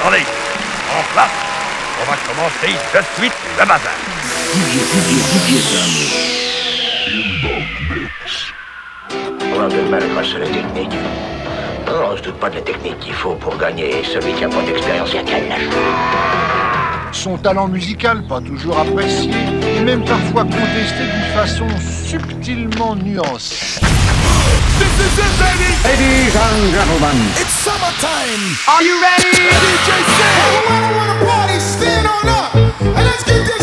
Attendez, en place, on va commencer de suite le bazar. Problème de mal grâce la technique. Non, on se doute pas de la technique qu'il faut pour gagner. Celui qui a pas d'expérience, il a qu'à son talent musical, pas toujours apprécié, et même parfois contesté d'une façon subtilement nuancée. this is, ladies. Ladies and gentlemen. It's summertime. Are you ready? DJ Sam. I wanna party. Stand on up. And let's get this.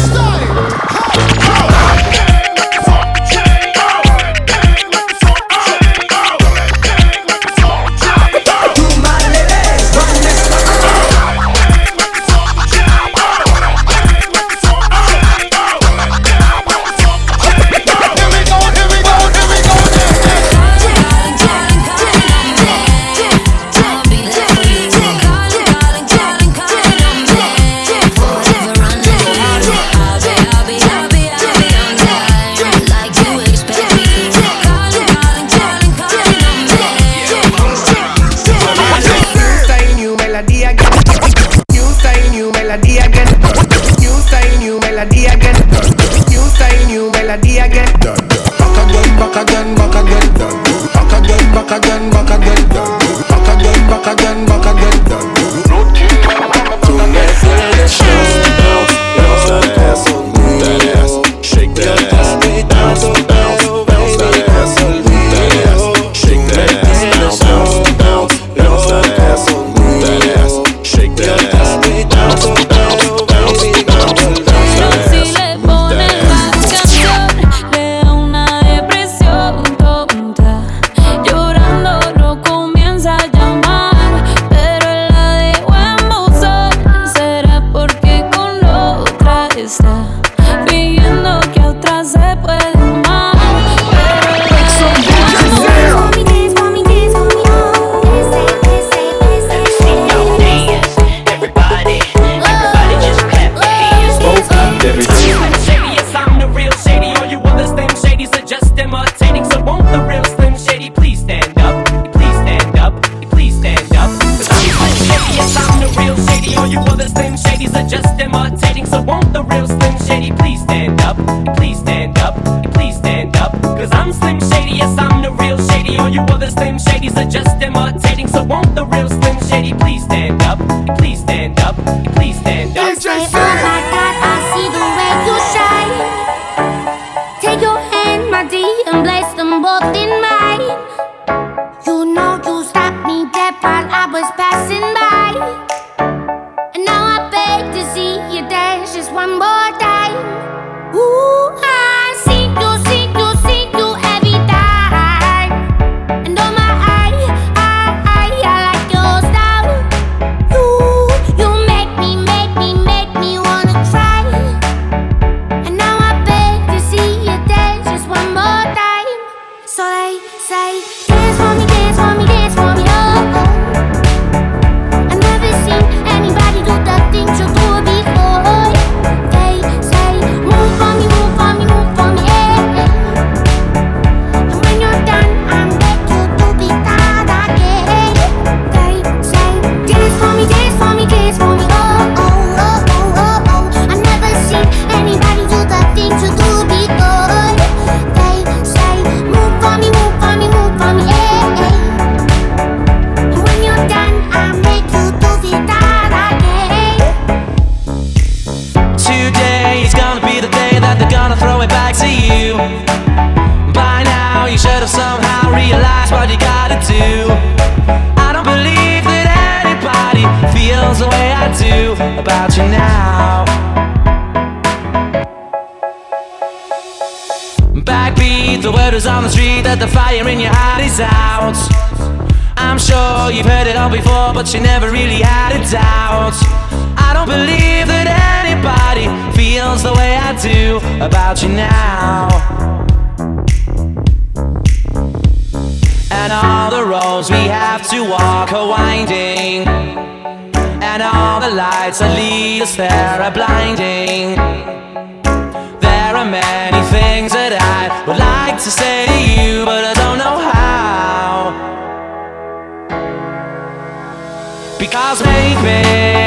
that the fire in your heart is out. I'm sure you've heard it all before, but you never really had a doubt. I don't believe that anybody feels the way I do about you now. And all the roads we have to walk are winding. And all the lights that lead us there are blinding. There are many things that I would like to say to you. Because baby,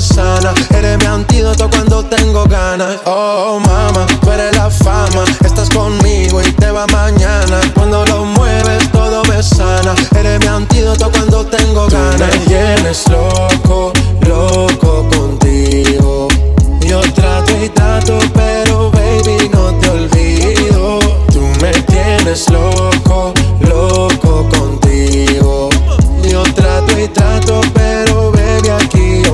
sana. Eres mi antídoto cuando tengo ganas. Oh, mama, tú eres la fama. Estás conmigo y te va mañana. Cuando lo mueves, todo me sana. Eres mi antídoto cuando tengo ganas. Tú me tienes loco, loco contigo. Yo trato y trato, pero baby no te olvido. Tú me tienes loco, loco contigo. Yo trato y trato, pero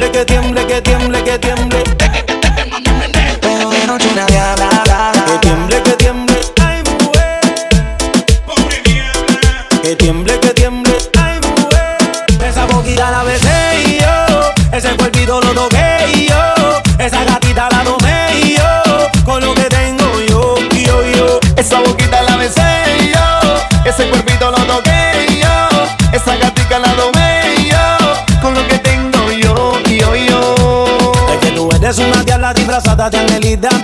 tiemble, que tiemble,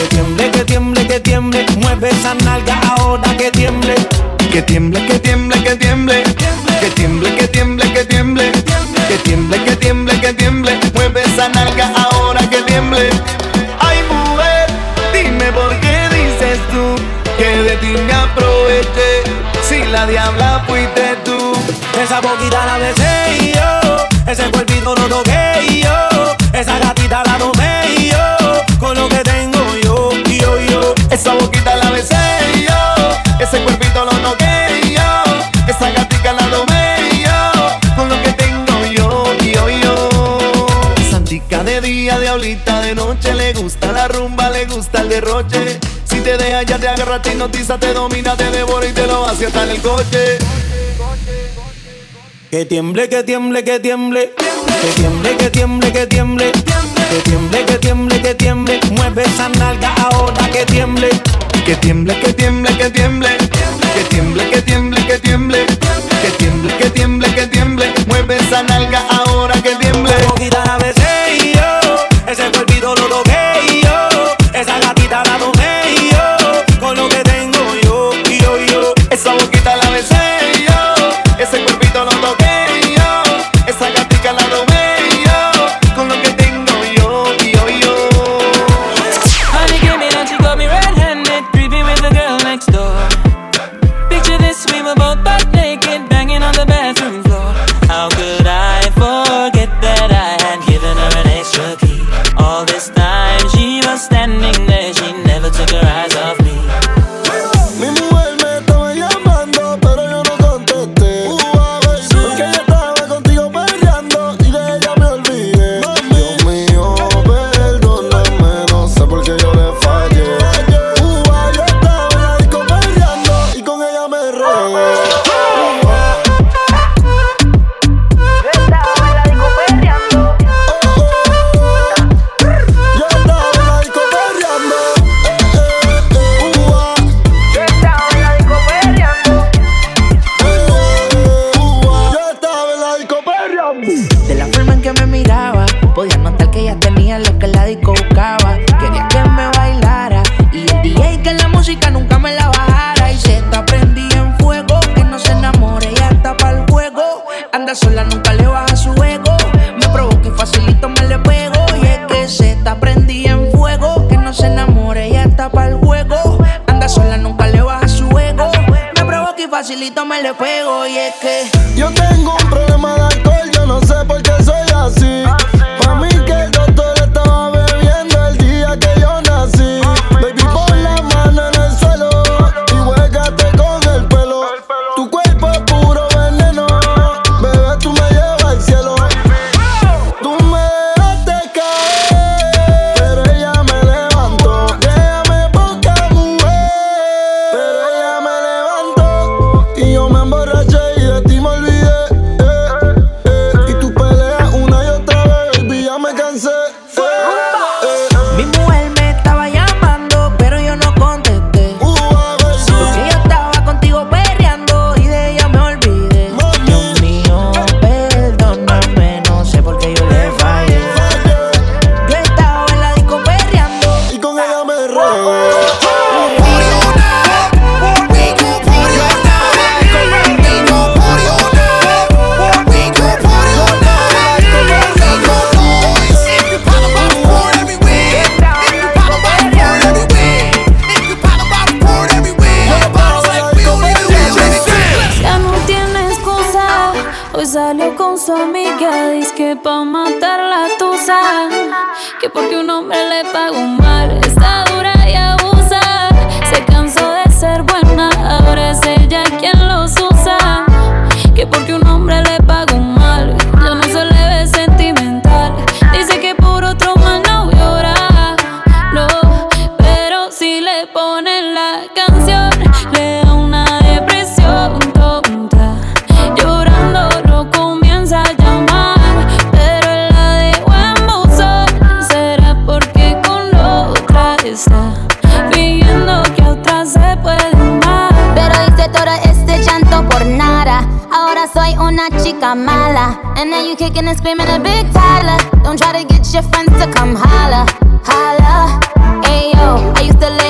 que tiemble, que tiemble, que tiemble. Mueve esa nalga ahora que tiemble. Que tiemble, que tiemble, que tiemble. Que tiemble, que tiemble, que tiemble. Que tiemble, que tiemble, que tiemble. Mueve esa nalga ahora que tiemble. Ay, mujer, dime por qué dices tú que de ti me aproveché. Si la diabla fuiste tú. Esa boquita la deseo. Ese cuerpo Si te deja ya te agarra, te hipnotiza, te domina, te devora y te lo hace hasta en el coche. Que tiemble, que tiemble, que tiemble. Que tiemble, que tiemble, que tiemble. Que tiemble, que tiemble, que tiemble. Mueve esa nalga ahora que tiemble. Que tiemble, que tiemble, que tiemble. Que tiemble, que tiemble, que tiemble. Que tiemble, que tiemble, que tiemble. Mueve esa nalga ahora que tiemble. Le ponen la canción, le da una depresión tonta. Llorando no comienza a llamar, pero la dejó en buzón. Será porque con otra está fingiendo que a otra se puede amar. Pero hice todo este llanto por nada. Ahora soy una chica mala. And now you kicking and screaming a big Tyler. Don't try to get your friends to come holla. Holla. Ayo, I used to lay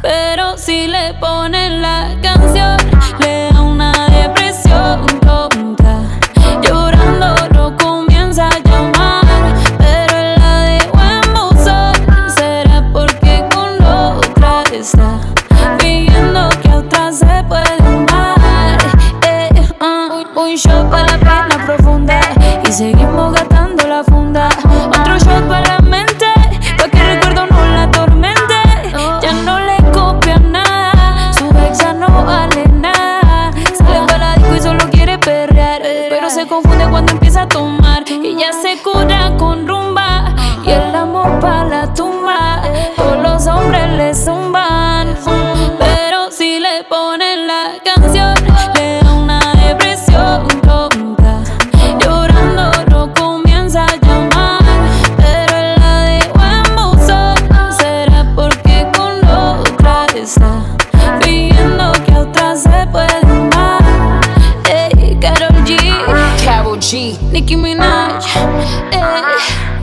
Pero si le ponen la canción, le da una depresión tonta. Llorando no comienza a llamar, pero la dejó en buzón. Será porque con la otra está fingiendo que a otra se puede amar. Eh, ah, un shot para la pena profunda y seguimos gastando la funda. Otro shot para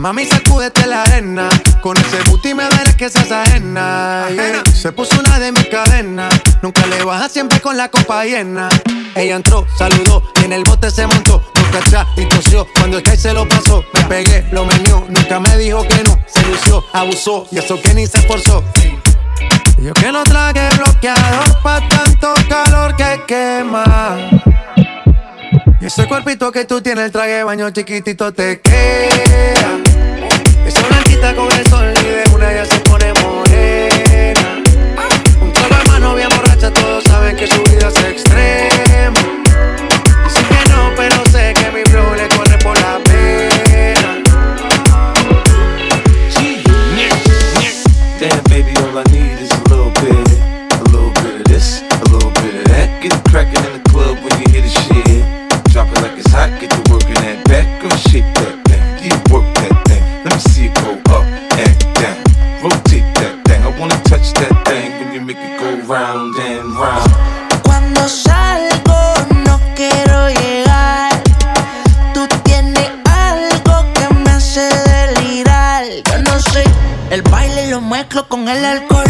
Mami, sacúdete la arena. Con ese booty me verás que seas ajena. yeah. Se puso una de mis cadenas. Nunca le baja siempre con la copa llena. Ella entró, saludó y en el bote se montó. Boca atrás y tosió. Cuando el se lo pasó, me pegué, lo menió. Nunca me dijo que no. Se lució, abusó y eso que ni se esforzó. Yo que no traje bloqueador pa' tanto calor que quema. Y ese cuerpito que tú tienes, el traje de baño chiquitito te queda. Esa blanquita con el sol y de una ya se pone morena. Un trago de mano bien borracha, todos saben que su vida es extrema. Mezclo con el alcohol.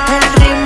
ritmo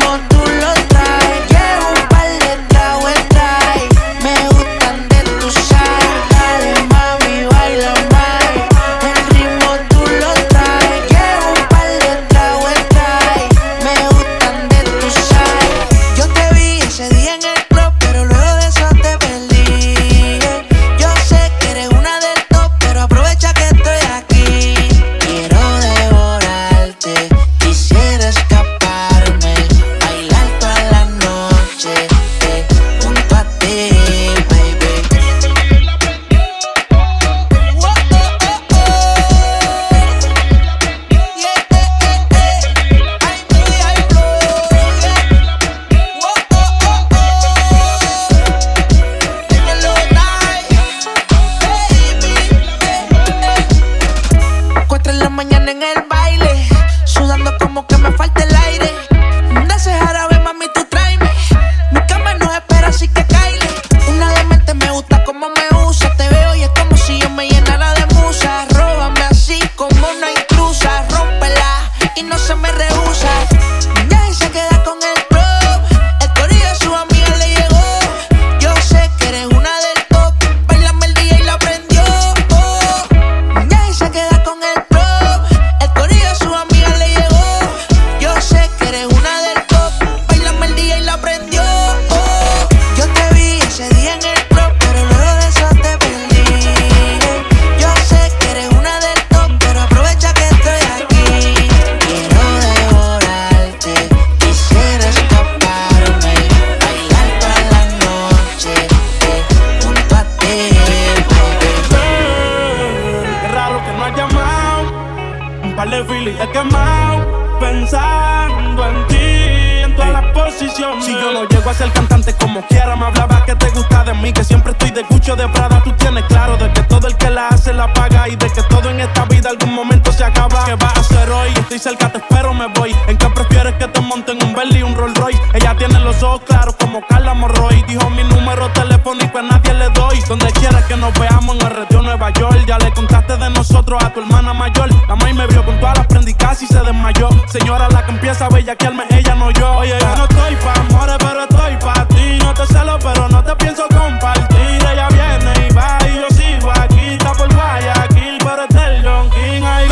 he quemado. Pensando en ti, en todas las posiciones. Si yo no llego a ser cantante como quiera, me hablaba que te gusta de mí. Que siempre estoy de cucho de Prada. Tú tienes claro de que todo el que la hace la paga. Y de que todo en esta vida algún momento se acaba. ¿Qué vas a hacer hoy? Estoy cerca, te espero, me voy. ¿En qué prefieres que te monten un Bentley y un Rolls Royce? Ella tiene los ojos claros como Carla Morroy. Dijo mi número telefónico a nadie le doy. Donde quieras que nos veamos en el retiro Nueva York. Ya le contaste de nosotros a tu hermana mayor. La maíz me vio con todas las prendicas y se desmayó. Señora, la que empieza a bellaquearme, ella no yo. Oye, yo no estoy pa' amores, pero estoy pa' ti. No te celo, pero no te pienso compartir. Ella viene y va y yo sigo aquí. Está por Guayaquil, pero es del John King. Ay,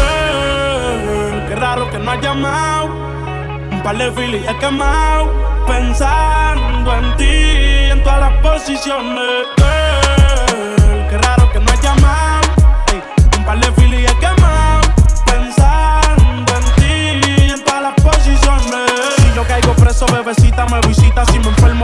qué raro que no has llamado. Un par de filis he quemado. Pensando en ti, en todas las posiciones.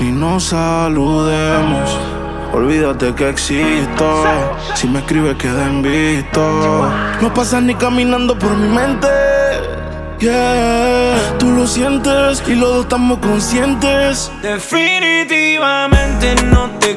y nos saludemos, olvídate que existo. Si me escribes, queda visto. No pasas ni caminando por mi mente. Yeah, tú lo sientes y los dos estamos conscientes. Definitivamente no te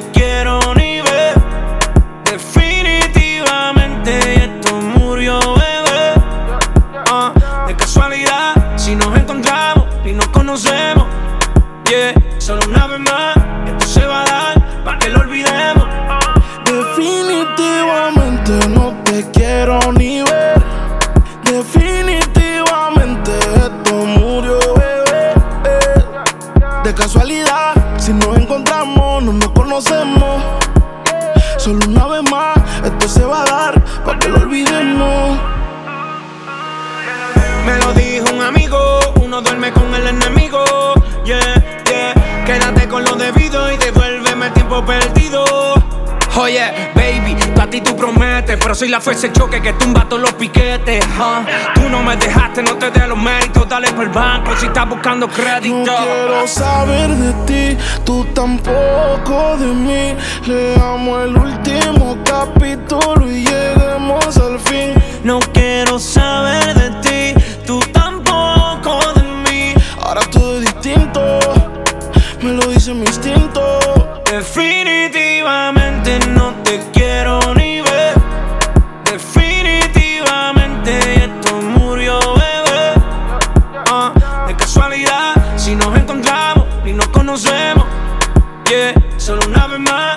Oye, baby, a ti tú prometes, pero soy la fuerza de choque que tumba todos los piquetes. huh. Tú no me dejaste, no te dé los méritos, dale por el banco si estás buscando crédito. No quiero saber de ti, tú tampoco de mí. Leamos el último capítulo y lleguemos al fin. No quiero saber de ti, tú tampoco de mí. Ahora todo es distinto, me lo dice mi instinto. Definitivamente no te quiero ni ver. Definitivamente esto murió, bebé. Ah, de casualidad, si nos encontramos y nos conocemos. Yeah, solo una vez más,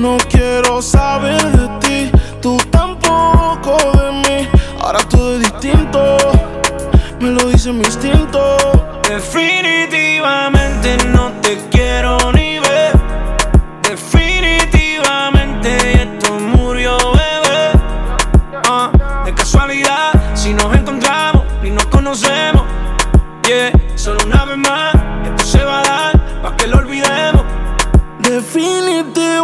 No quiero saber de ti, tú tampoco de mí. Ahora todo es distinto, me lo dice mi instinto. Definitivamente no te quiero ni ver. Definitivamente esto murió, bebé. Ah, de casualidad, si nos encontramos y nos conocemos. Yeah, solo una vez más, esto se va a dar pa' que lo olvidemos. Definitivamente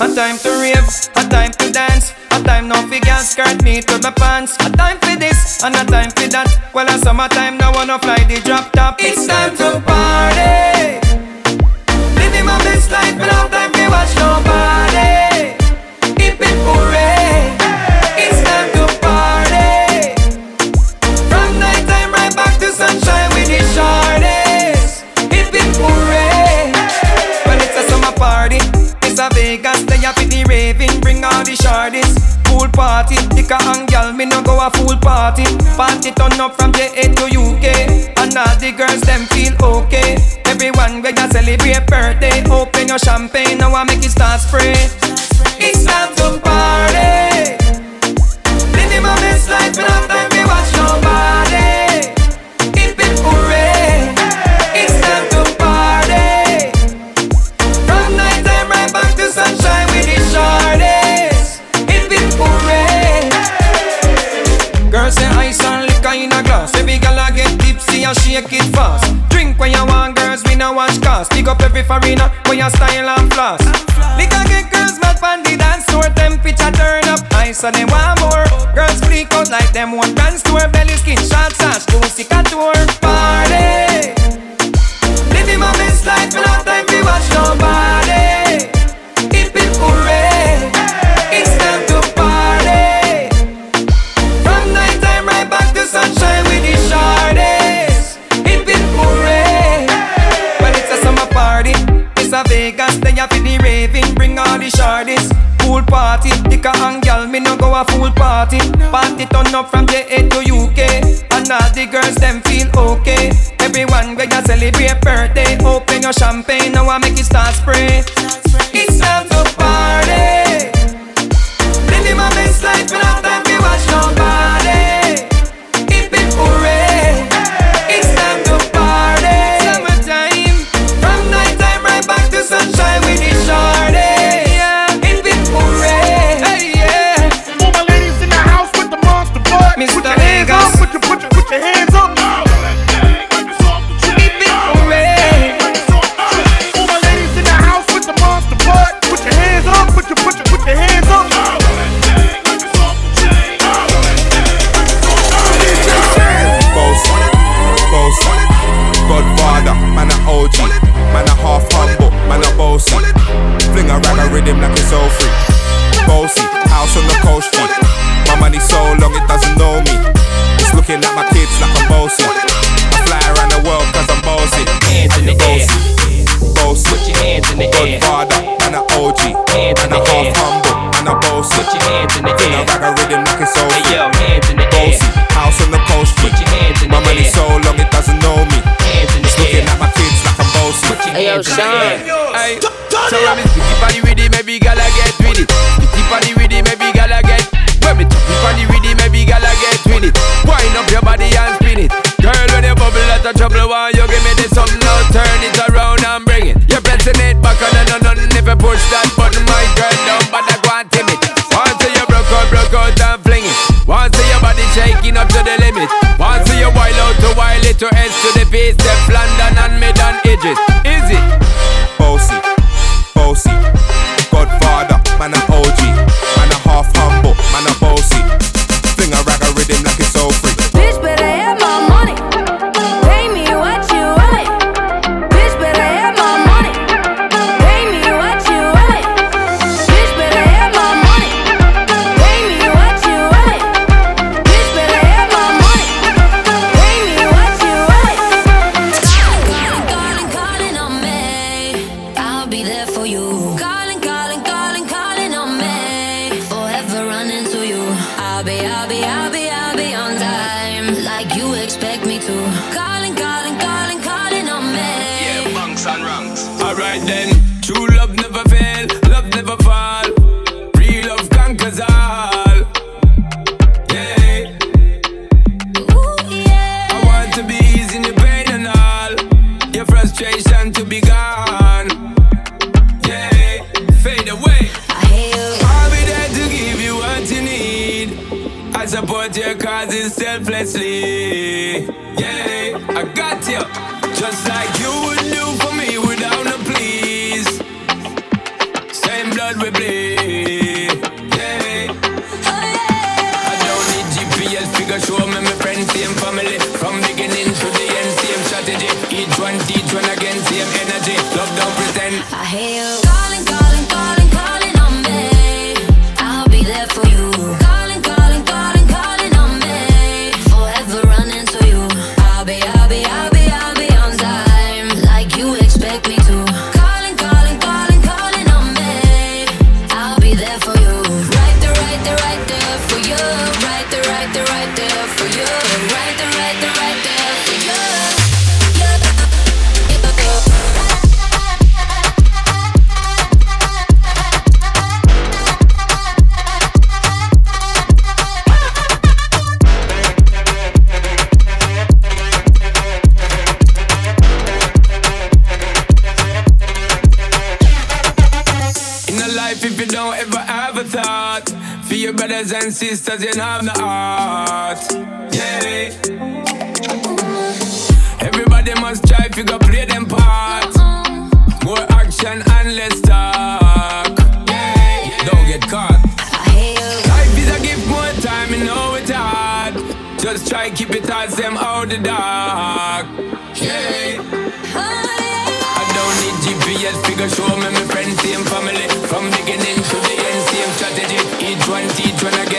A time to rave, a time to dance, a time no figure skirt me with my pants. A time for this and a time for that. Well, a summertime now wanna fly the drop top. It's time to party. Living my best life without time to watch party, Tika and gal, me no go a full party. Party turn up from JA to UK, and all the girls them feel okay. Everyone we you celebrate birthday, open your champagne, now I make it start spray. Up every foreigner when you style and floss. Liquor get girls mad on the dance floor. Temperature turn up high so they want more. Girls freak out like them one brand store. Belly skin short sash, juicy couture. Party. The. Pool party, Tika and gal, me no go a full party. Party turn up from JA to UK, and all the girls them feel okay. Everyone where you celebrate birthday, open your champagne, now I make it start spray. GPS figure show me my friends, same family. From beginning to the end, same strategy. Each one teach one again.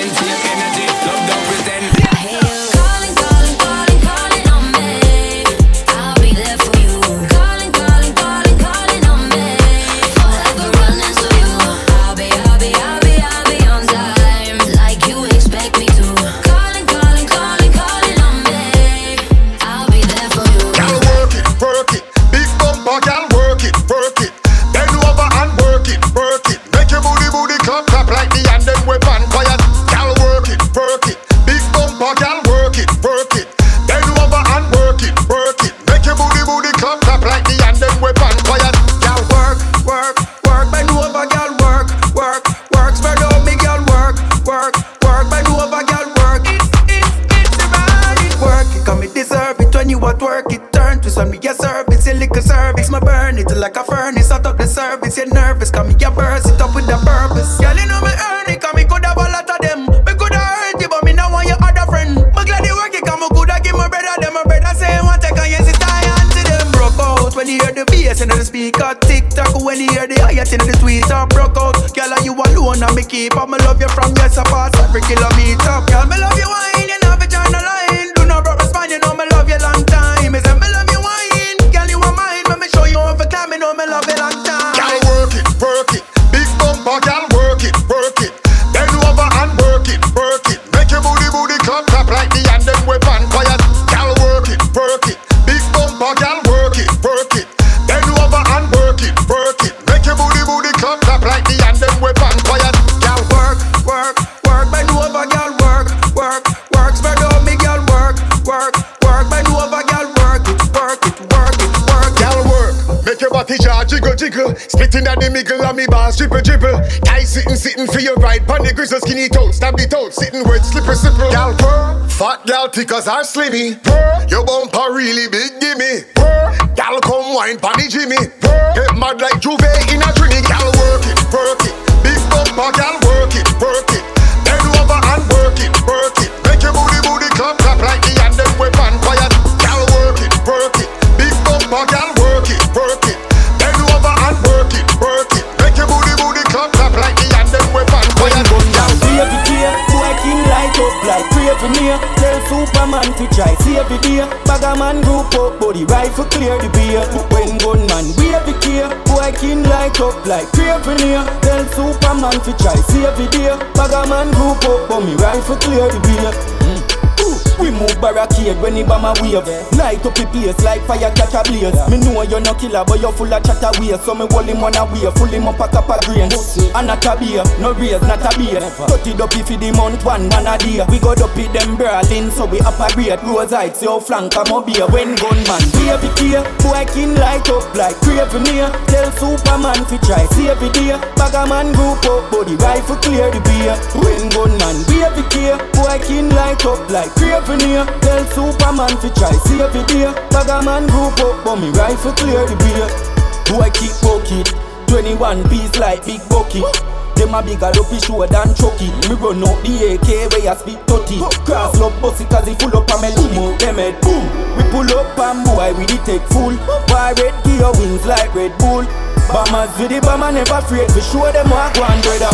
Party jar jiggle jiggle. Splitting at the middle of me bars dribble dribble. Tie sitting sitting for your right. Pon the grizzle skinny toes, Stab the toe. Sitting word slipper slipper. Gal purr. Fat gal tickers are slimy. Purr. Your bumper really big gimme. Purr. Gal come wine pon the Jimmy. Purr. Get mad like Juve in a trini. Gal work it, work it. Big bumper gal work it, work it. Bend over and work it, work it. Make your booty booty clap clap like the and them weapon fire. Gal work it, work it. Big bumper gal Tell Superman to try save the day. Man group up, body rifle clear the beer. When gunman wave the care, boy king light up like craven here. Tell Superman to try save the day. Man group up, but me rifle clear the beer. Mm. We move barricade when he bomb a wave. Light up the place like fire catch a blaze. Me know you're no killer but you're full of chatter waste So me hold him on a way, full him up a cup of grain And not a beer, no raise, not a beer. Cut it up if the month one man a day. We go up with them brawling so we up a grade Rose heights, your flank come up here When gunman wave it here Boy king light up like craven here Tell Superman fi try save the day. Bagger man group up body rifle clear the beer. When gunman wave it here Boy king light up like craven here Tell Superman fi try save the day man group up but me rifle clear the beer. Boy keep bucket 21 piece like big bucket them a bigger up his show than Chucky. Me run out the AK where you speak 30 Cross love bossy cause he full up a melody Them head boom. We pull up and boy we the take full. Red gear wings like Red Bull? Bombers with the bomber never afraid We show them what and brother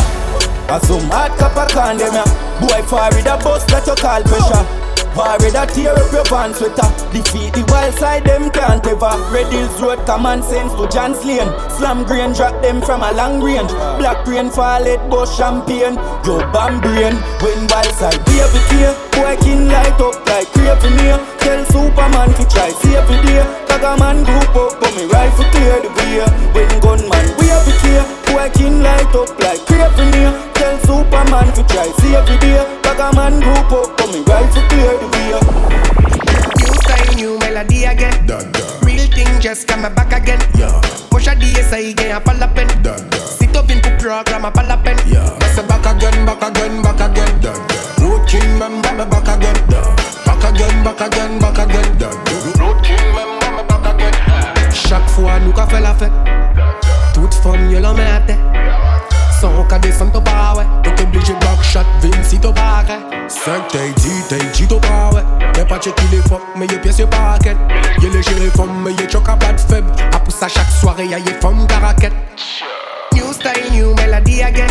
A some hard copper can them ya Boy fire with a bus that you call pressure Worry that tear up your van sweater. Defeat the wild side, them can't ever. Red Hills Road, common sense to John's Lane Slam grain, drop them from a long range. Black rain, fall it, bush champagne Joe bomb brain, when wild side. Baby care, boy king light up like craven here Tell Superman to try save the day. Bagger man group up, but me rifle clear the way. When gunman, we have here Boy king light up like craven here Tell Superman to try save the day Bagger man group up, but me rifle clear the way New style, new melody again. Real thing just come back again. Yeah. Push a DSI again, a palapen. Sit up in the program, a palapen. I say back again, back again, back again. Road King member me back again. Back again, back again, back again. Road King member me back again. Chaque fois, nous qu'a fait la fête. from yellow mate Sans qu'à ton pas, T'es obligé de backshot, vim si t'as pas, ouais. 5 t'es 10, t'es 10 t'as pas, ouais. T'es pas checké les mais y'a pièce y'a Y'a les gérés mais y'a choc à bad faible. A pousse à chaque soirée, y'a y'a femmes caraquette New style, new melody again.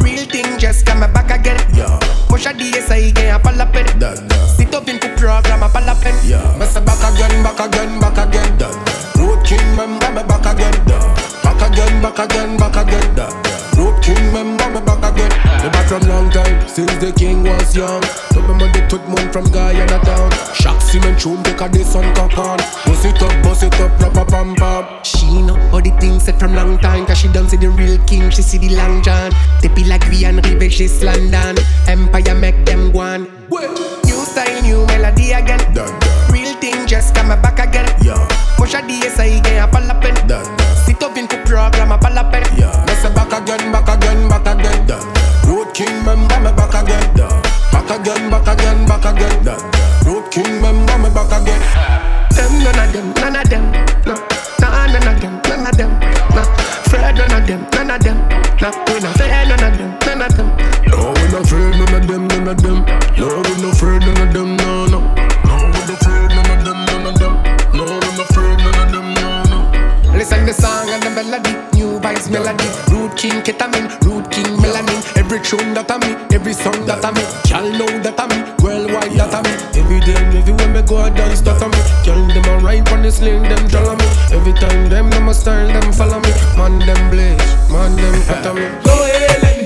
Real thing just come back again. Yeah. Moi j'ai dit ça y pas la peine. Dun, Si pour programme pas la yeah. Mais c'est back again, back again, back again. Routine même comme back again. Back again, back again, back again. Road King member me back again. Me back from long time, since the king was young. Remember the tout monde from Guyana town. Chaque cement tune take a this on cock on. Bust it up, bust it up, proper pam pam. She know all the things said from long time Cause she done see the real king, she see the long john They be like we and Rive, she's London Empire make them go on New style, new melody again Real thing just come back again Yeah. Push a DSI again, a Sit up in the program, a palapen Me say back again, back again, back again. Road King member me back again. Back again, back again, back again. Road King member me back again. Them none of them, none of them, no Nah, none of them, none of them, no Fred none of them, none of them, no We not fear none of them, none of them melody. Root king ketamine, root king melanin. Every tune that I me, every song that I me. Y'all know that I me, worldwide that I me. Every day, everywhere me go, I dance that I me. Girl, them a ride on the sling, them follow me. Every time them, them a style, them follow me. Man, them blaze, man, them cut me. Go ahead and Months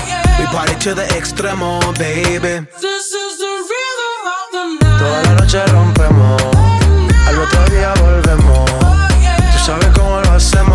party to the extremo, baby. This is the rhythm of the night. Toda la noche rompemos, al otro día volvemos. Oh, yeah. Tú sabes cómo lo hacemos.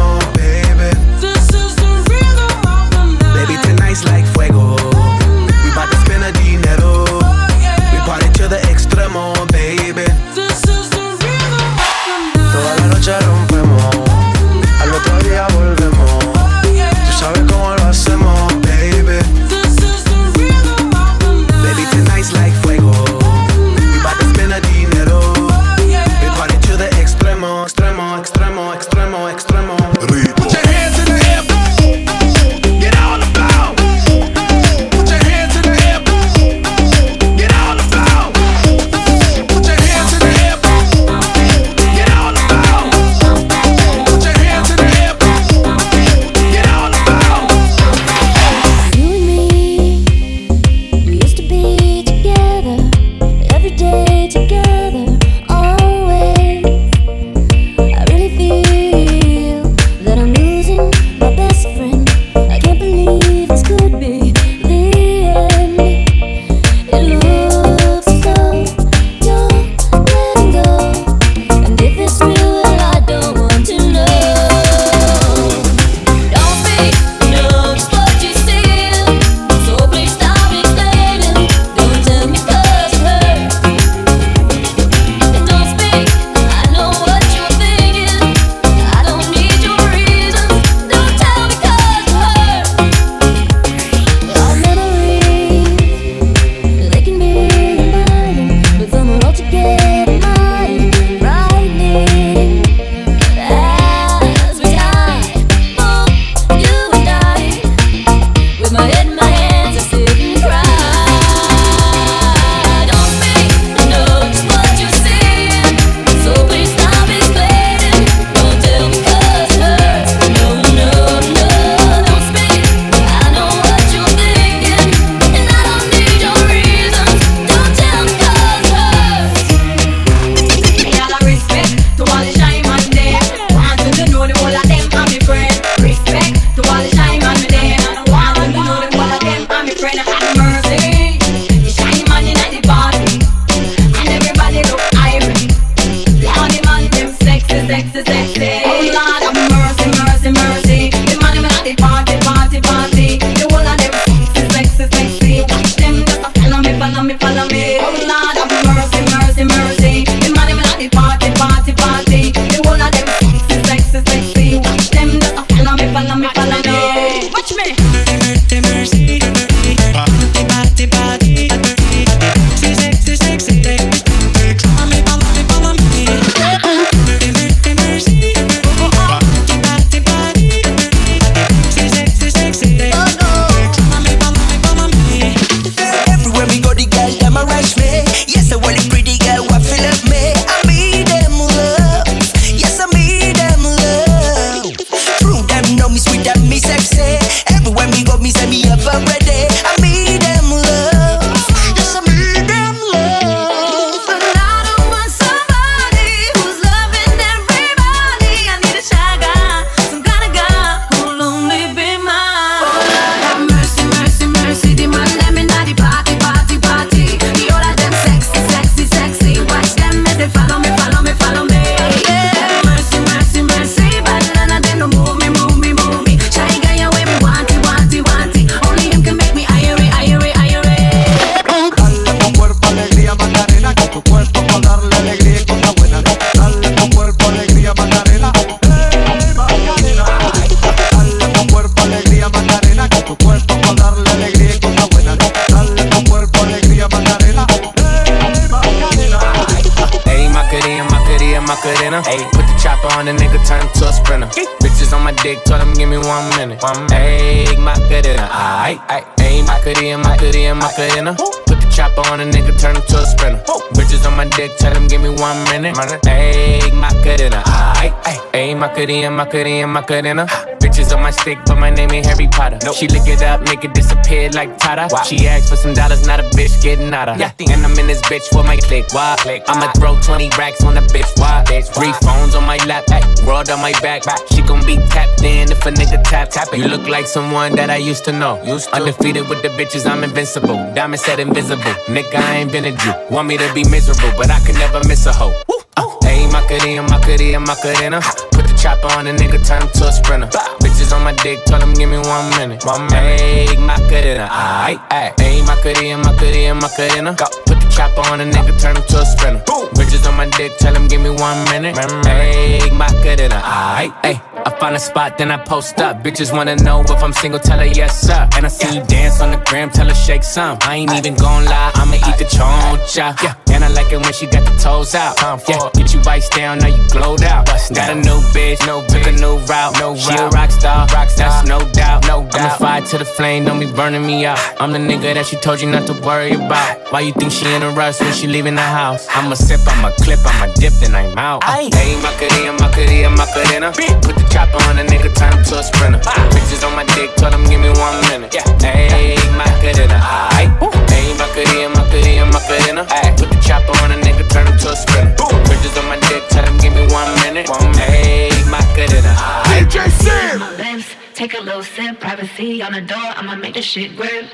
Ayy, Macarena, Macarena, Macarena. Bitches on my stick, but my name ain't Harry Potter. She lick it up, make it disappear like Tata. She asked for some dollars, not a bitch getting out of. Yeah. And I'm in this bitch for my click. Why? click I'ma throw 20 racks on a bitch. Why? Three phones on my lap, ay, world on my back. back. She gon' be tapped in if a nigga tap tap it. You look like someone that I used to know. Undefeated with the bitches, I'm invincible. Diamond said invisible. Nigga, I ain't been a Jew. Want me to be miserable, but I could never miss a hoe. Uh, Ayy, Macarena, Macarena, Macarena. Put the chopper on a nigga, turn him to a sprinter. Bitches on my dick, told him give me one minute. One minute. Ayy, Macarena, aight, aight. Ayy, Macarena, Macarena, Macarena. Put the chopper on a nigga, turn him to a sprinter. Bitches on my dick, tell him give me one minute. Ayy, Macarena, aight, ayy. I find a spot, then I post up. Bitches wanna know if I'm single, tell her yes, sir. And I see you dance on the gram, tell her shake some. I ain't even gon' lie, I'ma eat the choncha. Yeah, and I like it when she got the toes out. Yeah, get you vice down, now you glowed out. Got a new bitch, no took a new route. No she a rock star, rock star, that's no doubt. No doubt. I'm a fire to the flame, don't be burning me out. I'm the nigga that she told you not to worry about. Why you think she in a rush when she leaving the house? I'ma sip, I'ma clip, I'ma dip, then I'm out. Hey, Macarena, Macarena, Macarena. Put the chopper on a nigga, turn him to a sprinter. Bitches on my dick, told him give me one minute. Yeah, Hey, Macarena, aight. Hey, Macarena, Macarena, Macarena. Put the chopper on a nigga, turn him to a sprinter. Bitches on my dick, tell him give me one minute. Hey, Macarena, aight. DJ Sam. my lips. Take a little sip, privacy on the door. I'ma make this shit grip.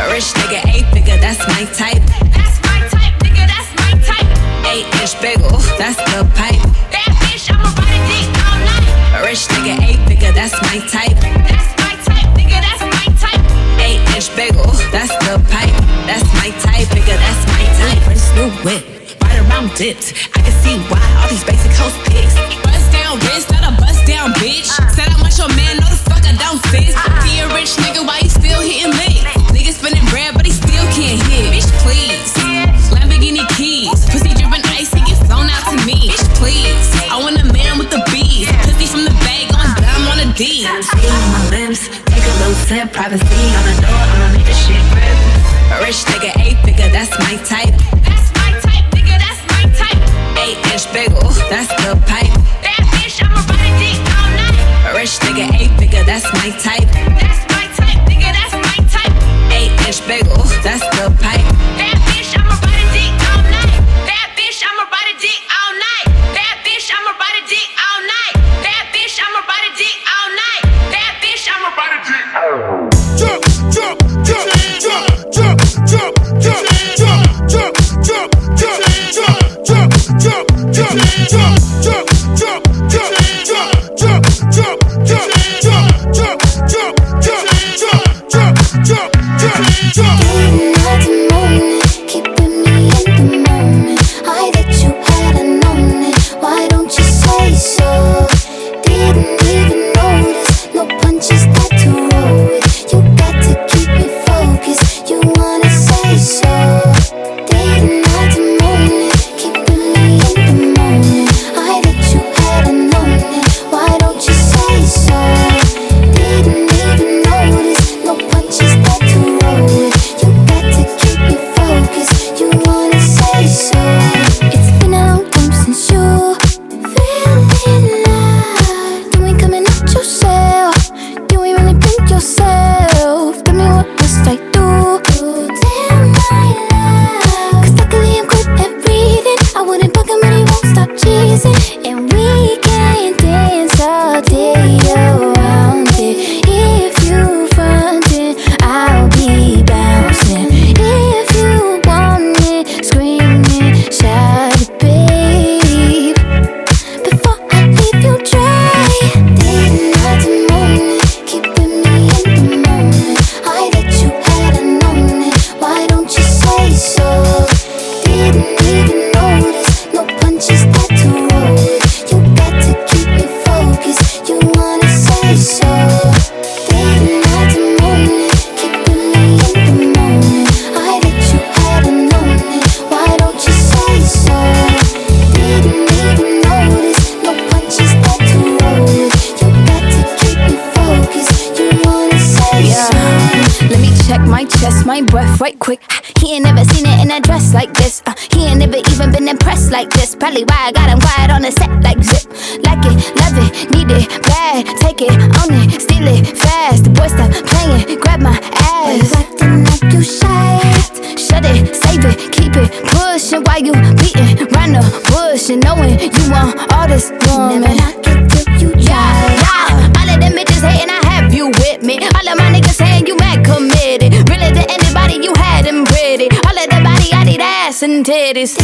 A rich nigga, eight figure, that's my type. That's my type, nigga. That's my type. Eight inch bagel, that's the pipe. That bitch, I'ma ride it deep all night. A rich nigga, eight figure, that's my type. That's my type, nigga. That's my type. Eight inch bagel, that's the pipe. That's my type, nigga, that's my type. Prince new whip, around dipped. I can see why all these basic hoes pics. Bust down wrist, not a bust down bitch. Uh-huh. Said how much your man know the fuck I don't sis. Uh-huh. He a rich nigga, why he still hitting licks? Nigga spending bread, but he still can't hit. Bitch, please. Lamborghini keys, pussy dripping ice, he get flown out to me. Bitch, please. I want a man with the bees, pussy from the bag uh-huh. on down on a D. Privacy on my lips. Take a little sip, privacy on the door. I'ma make this shit grip. A rich nigga, eight figure, that's my type. That's my type, Inch bagel, that's the pipe. That bitch, I'ma ride it deep all night. A rich nigga, eight figure, that's my type. That's my type, nigga. That's my type. Eight inch bagel, that's the pipe. My breath right quick. He ain't never seen it in a dress like this. Uh, he ain't never even been impressed like this. Probably why I got him quiet on the set like zip. Like it, love it, need it, bad. Take it, own it, steal it, fast. The boy stop playing, grab my ass. acting like you shy. Shut it, save it, keep it pushing while you beating round the bush and knowing you want all this woman. Never knock it till you try. Yeah, all of them bitches hating, I have you with me. All of my niggas and titties.